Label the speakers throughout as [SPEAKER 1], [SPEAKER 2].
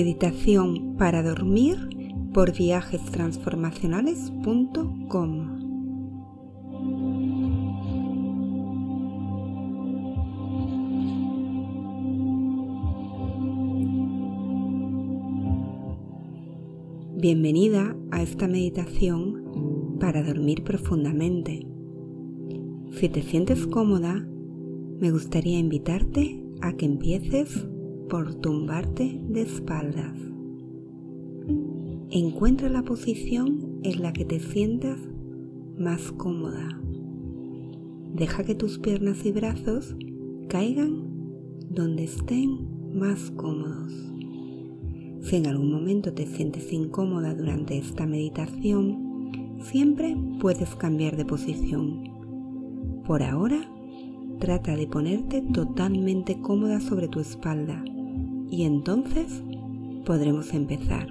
[SPEAKER 1] Meditación para dormir por viajestransformacionales.com Bienvenida a esta meditación para dormir profundamente. Si te sientes cómoda, me gustaría invitarte a que empieces por tumbarte de espaldas. Encuentra la posición en la que te sientas más cómoda. Deja que tus piernas y brazos caigan donde estén más cómodos. Si en algún momento te sientes incómoda durante esta meditación, siempre puedes cambiar de posición. Por ahora, trata de ponerte totalmente cómoda sobre tu espalda y entonces podremos empezar.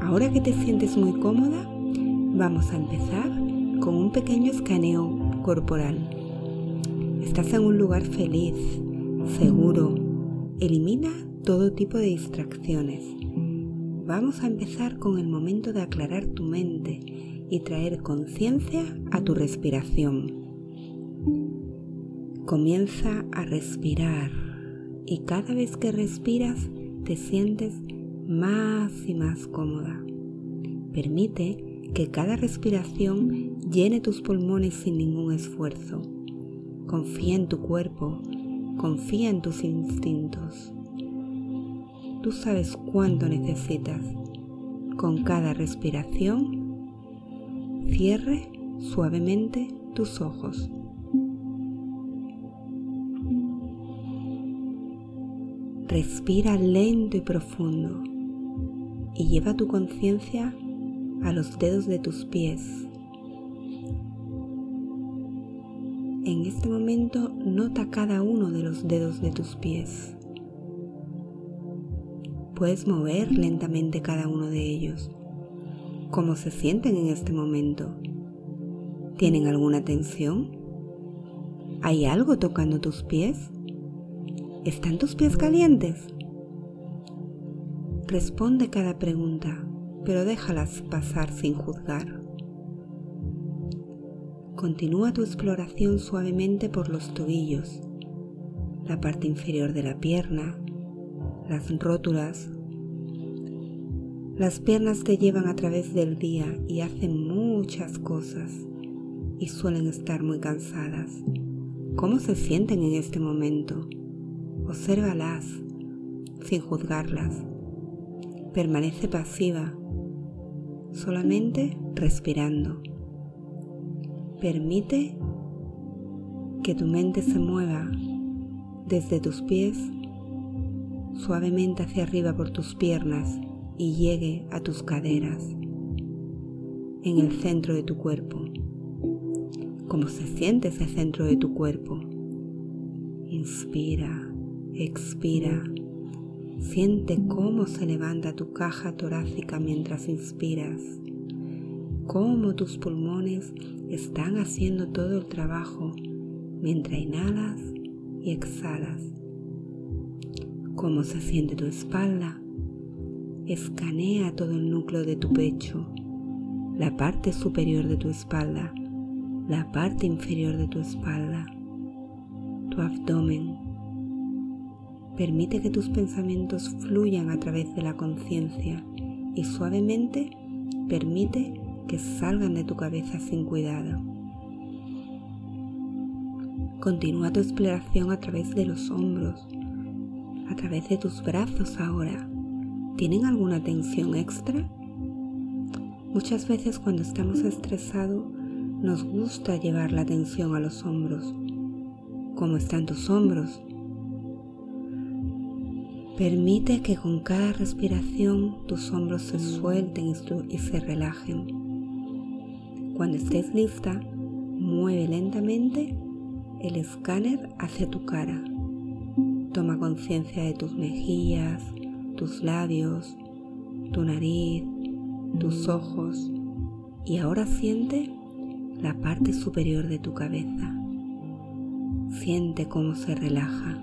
[SPEAKER 1] Ahora que te sientes muy cómoda, vamos a empezar con un pequeño escaneo corporal. Estás en un lugar feliz, seguro. Elimina todo tipo de distracciones. Vamos a empezar con el momento de aclarar tu mente y traer conciencia a tu respiración. Comienza a respirar y cada vez que respiras te sientes más y más cómoda. Permite que cada respiración llene tus pulmones sin ningún esfuerzo. Confía en tu cuerpo, confía en tus instintos. Tú sabes cuánto necesitas. Con cada respiración, cierre suavemente tus ojos. Respira lento y profundo y lleva tu conciencia a los dedos de tus pies. En este momento nota cada uno de los dedos de tus pies. Puedes mover lentamente cada uno de ellos. ¿Cómo se sienten en este momento? ¿Tienen alguna tensión? ¿Hay algo tocando tus pies? ¿Están tus pies calientes? Responde cada pregunta, pero déjalas pasar sin juzgar. Continúa tu exploración suavemente por los tobillos, la parte inferior de la pierna, las rótulas. Las piernas te llevan a través del día y hacen muchas cosas y suelen estar muy cansadas. ¿Cómo se sienten en este momento? Obsérvalas sin juzgarlas. Permanece pasiva, solamente respirando. Permite que tu mente se mueva desde tus pies suavemente hacia arriba por tus piernas y llegue a tus caderas, en el centro de tu cuerpo. ¿Cómo se siente ese centro de tu cuerpo? Inspira, expira. Siente cómo se levanta tu caja torácica mientras inspiras, cómo tus pulmones están haciendo todo el trabajo mientras inhalas y exhalas cómo se siente tu espalda. Escanea todo el núcleo de tu pecho, la parte superior de tu espalda, la parte inferior de tu espalda, tu abdomen. Permite que tus pensamientos fluyan a través de la conciencia y suavemente permite que salgan de tu cabeza sin cuidado. Continúa tu exploración a través de los hombros, a través de tus brazos ahora. ¿Tienen alguna tensión extra? Muchas veces cuando estamos estresados nos gusta llevar la tensión a los hombros. ¿Cómo están tus hombros? Permite que con cada respiración tus hombros se suelten y se relajen. Cuando estés lista, mueve lentamente el escáner hacia tu cara. Toma conciencia de tus mejillas, tus labios, tu nariz, tus ojos y ahora siente la parte superior de tu cabeza. Siente cómo se relaja.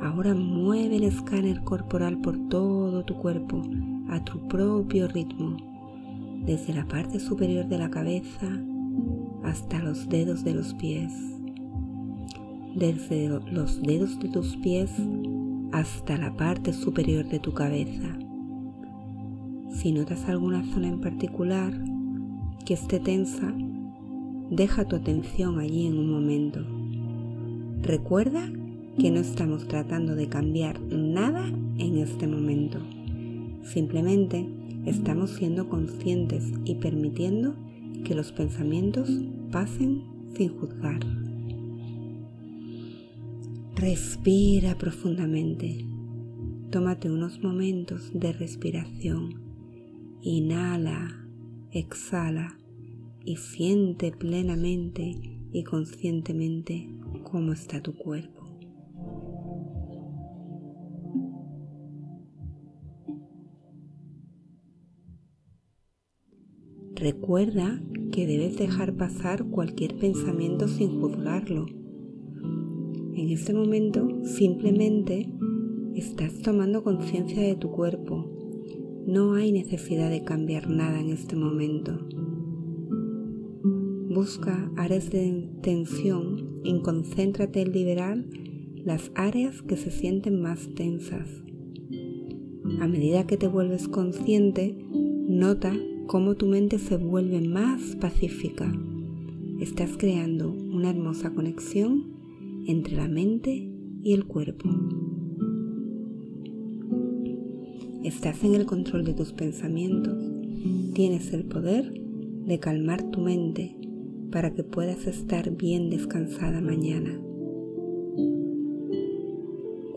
[SPEAKER 1] Ahora mueve el escáner corporal por todo tu cuerpo a tu propio ritmo, desde la parte superior de la cabeza hasta los dedos de los pies, desde los dedos de tus pies hasta la parte superior de tu cabeza. Si notas alguna zona en particular que esté tensa, deja tu atención allí en un momento. Recuerda que no estamos tratando de cambiar nada en este momento. Simplemente estamos siendo conscientes y permitiendo que los pensamientos pasen sin juzgar. Respira profundamente. Tómate unos momentos de respiración. Inhala, exhala y siente plenamente y conscientemente cómo está tu cuerpo. Recuerda que debes dejar pasar cualquier pensamiento sin juzgarlo. En este momento simplemente estás tomando conciencia de tu cuerpo. No hay necesidad de cambiar nada en este momento. Busca áreas de tensión y concéntrate en liberar las áreas que se sienten más tensas. A medida que te vuelves consciente, nota cómo tu mente se vuelve más pacífica. Estás creando una hermosa conexión entre la mente y el cuerpo. Estás en el control de tus pensamientos. Tienes el poder de calmar tu mente para que puedas estar bien descansada mañana.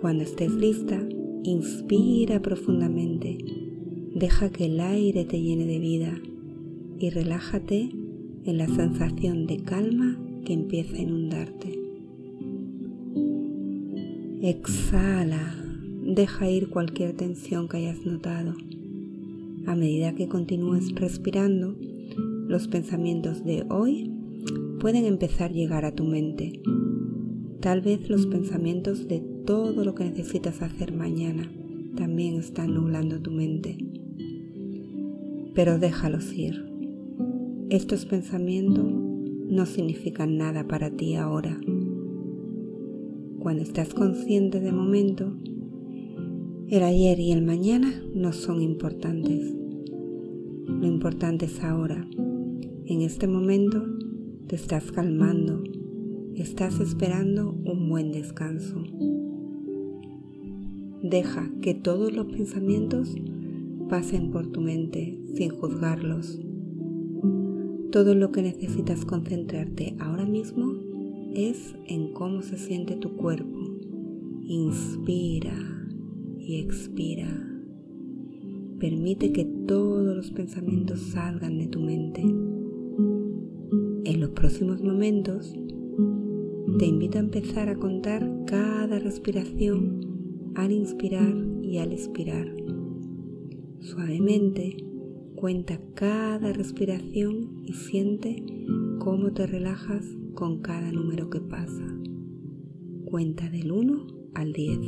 [SPEAKER 1] Cuando estés lista, inspira profundamente Deja que el aire te llene de vida y relájate en la sensación de calma que empieza a inundarte. Exhala, deja ir cualquier tensión que hayas notado. A medida que continúes respirando, los pensamientos de hoy pueden empezar a llegar a tu mente. Tal vez los pensamientos de todo lo que necesitas hacer mañana también están nublando tu mente pero déjalos ir. Estos pensamientos no significan nada para ti ahora. Cuando estás consciente de momento, el ayer y el mañana no son importantes. Lo importante es ahora. En este momento te estás calmando, estás esperando un buen descanso. Deja que todos los pensamientos pasen por tu mente sin juzgarlos. Todo lo que necesitas concentrarte ahora mismo es en cómo se siente tu cuerpo. Inspira y expira. Permite que todos los pensamientos salgan de tu mente. En los próximos momentos, te invito a empezar a contar cada respiración al inspirar y al expirar Suavemente cuenta cada respiración y siente cómo te relajas con cada número que pasa. Cuenta del 1 al 10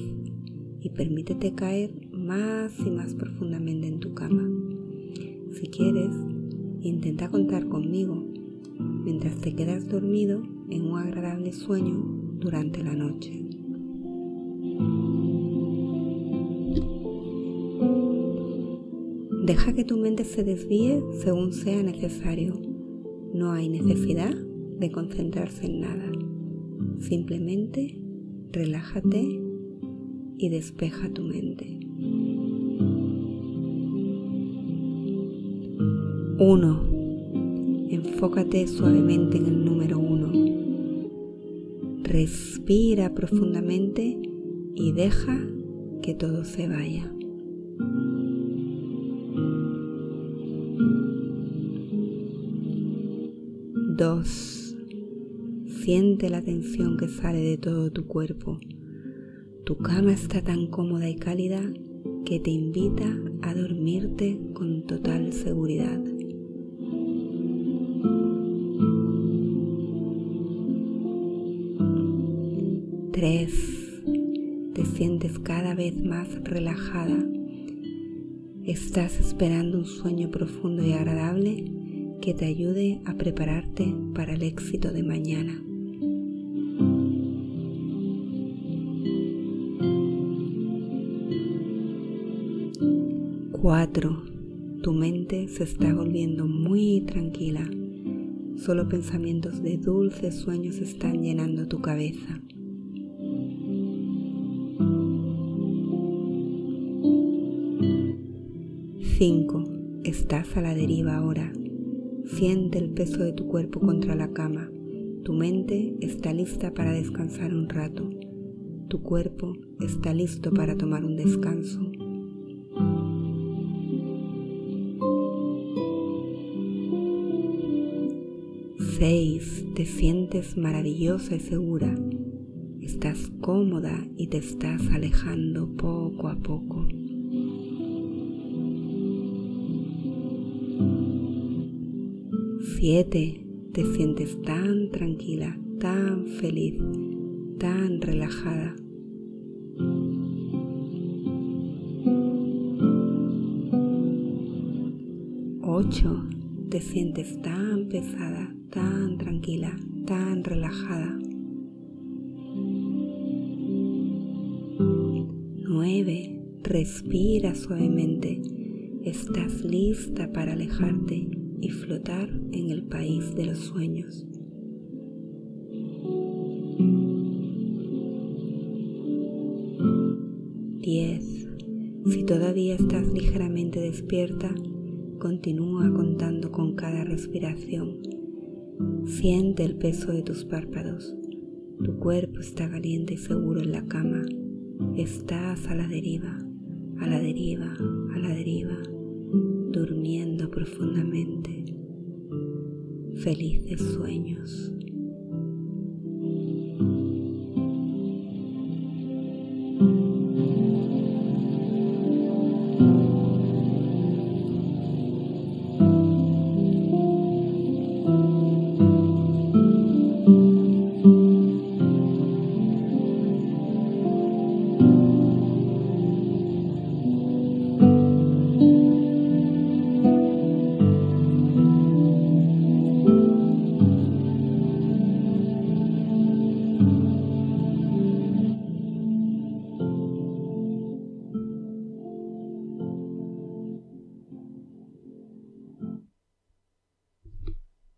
[SPEAKER 1] y permítete caer más y más profundamente en tu cama. Si quieres, intenta contar conmigo mientras te quedas dormido en un agradable sueño durante la noche. Deja que tu mente se desvíe según sea necesario. No hay necesidad de concentrarse en nada. Simplemente relájate y despeja tu mente. 1. Enfócate suavemente en el número 1. Respira profundamente y deja que todo se vaya. 2. Siente la tensión que sale de todo tu cuerpo. Tu cama está tan cómoda y cálida que te invita a dormir. dormirte con total seguridad. Tres, te sientes cada vez más relajada. Estás esperando un sueño profundo y agradable que te ayude a prepararte para el éxito de mañana. 4. Tu mente se está volviendo muy tranquila. Solo pensamientos de dulces sueños están llenando tu cabeza. 5. Estás a la deriva ahora. Siente el peso de tu cuerpo contra la cama. Tu mente está lista para descansar un rato. Tu cuerpo está listo para tomar un descanso. 6. Te sientes maravillosa y segura. Estás cómoda y te estás alejando poco a poco. 7. Te sientes tan tranquila, tan feliz, tan relajada. 8. Te sientes tan pesada, tan tranquila, tan relajada. 9. Respira suavemente. Estás lista para alejarte y flotar en el país de los sueños. Diez. Si todavía estás ligeramente despierta, continúa contando con cada respiración Siente el peso de tus párpados. Tu cuerpo está caliente y seguro en la cama. Estás a la deriva, a la deriva, a la deriva, durmiendo profundamente. Felices sueños.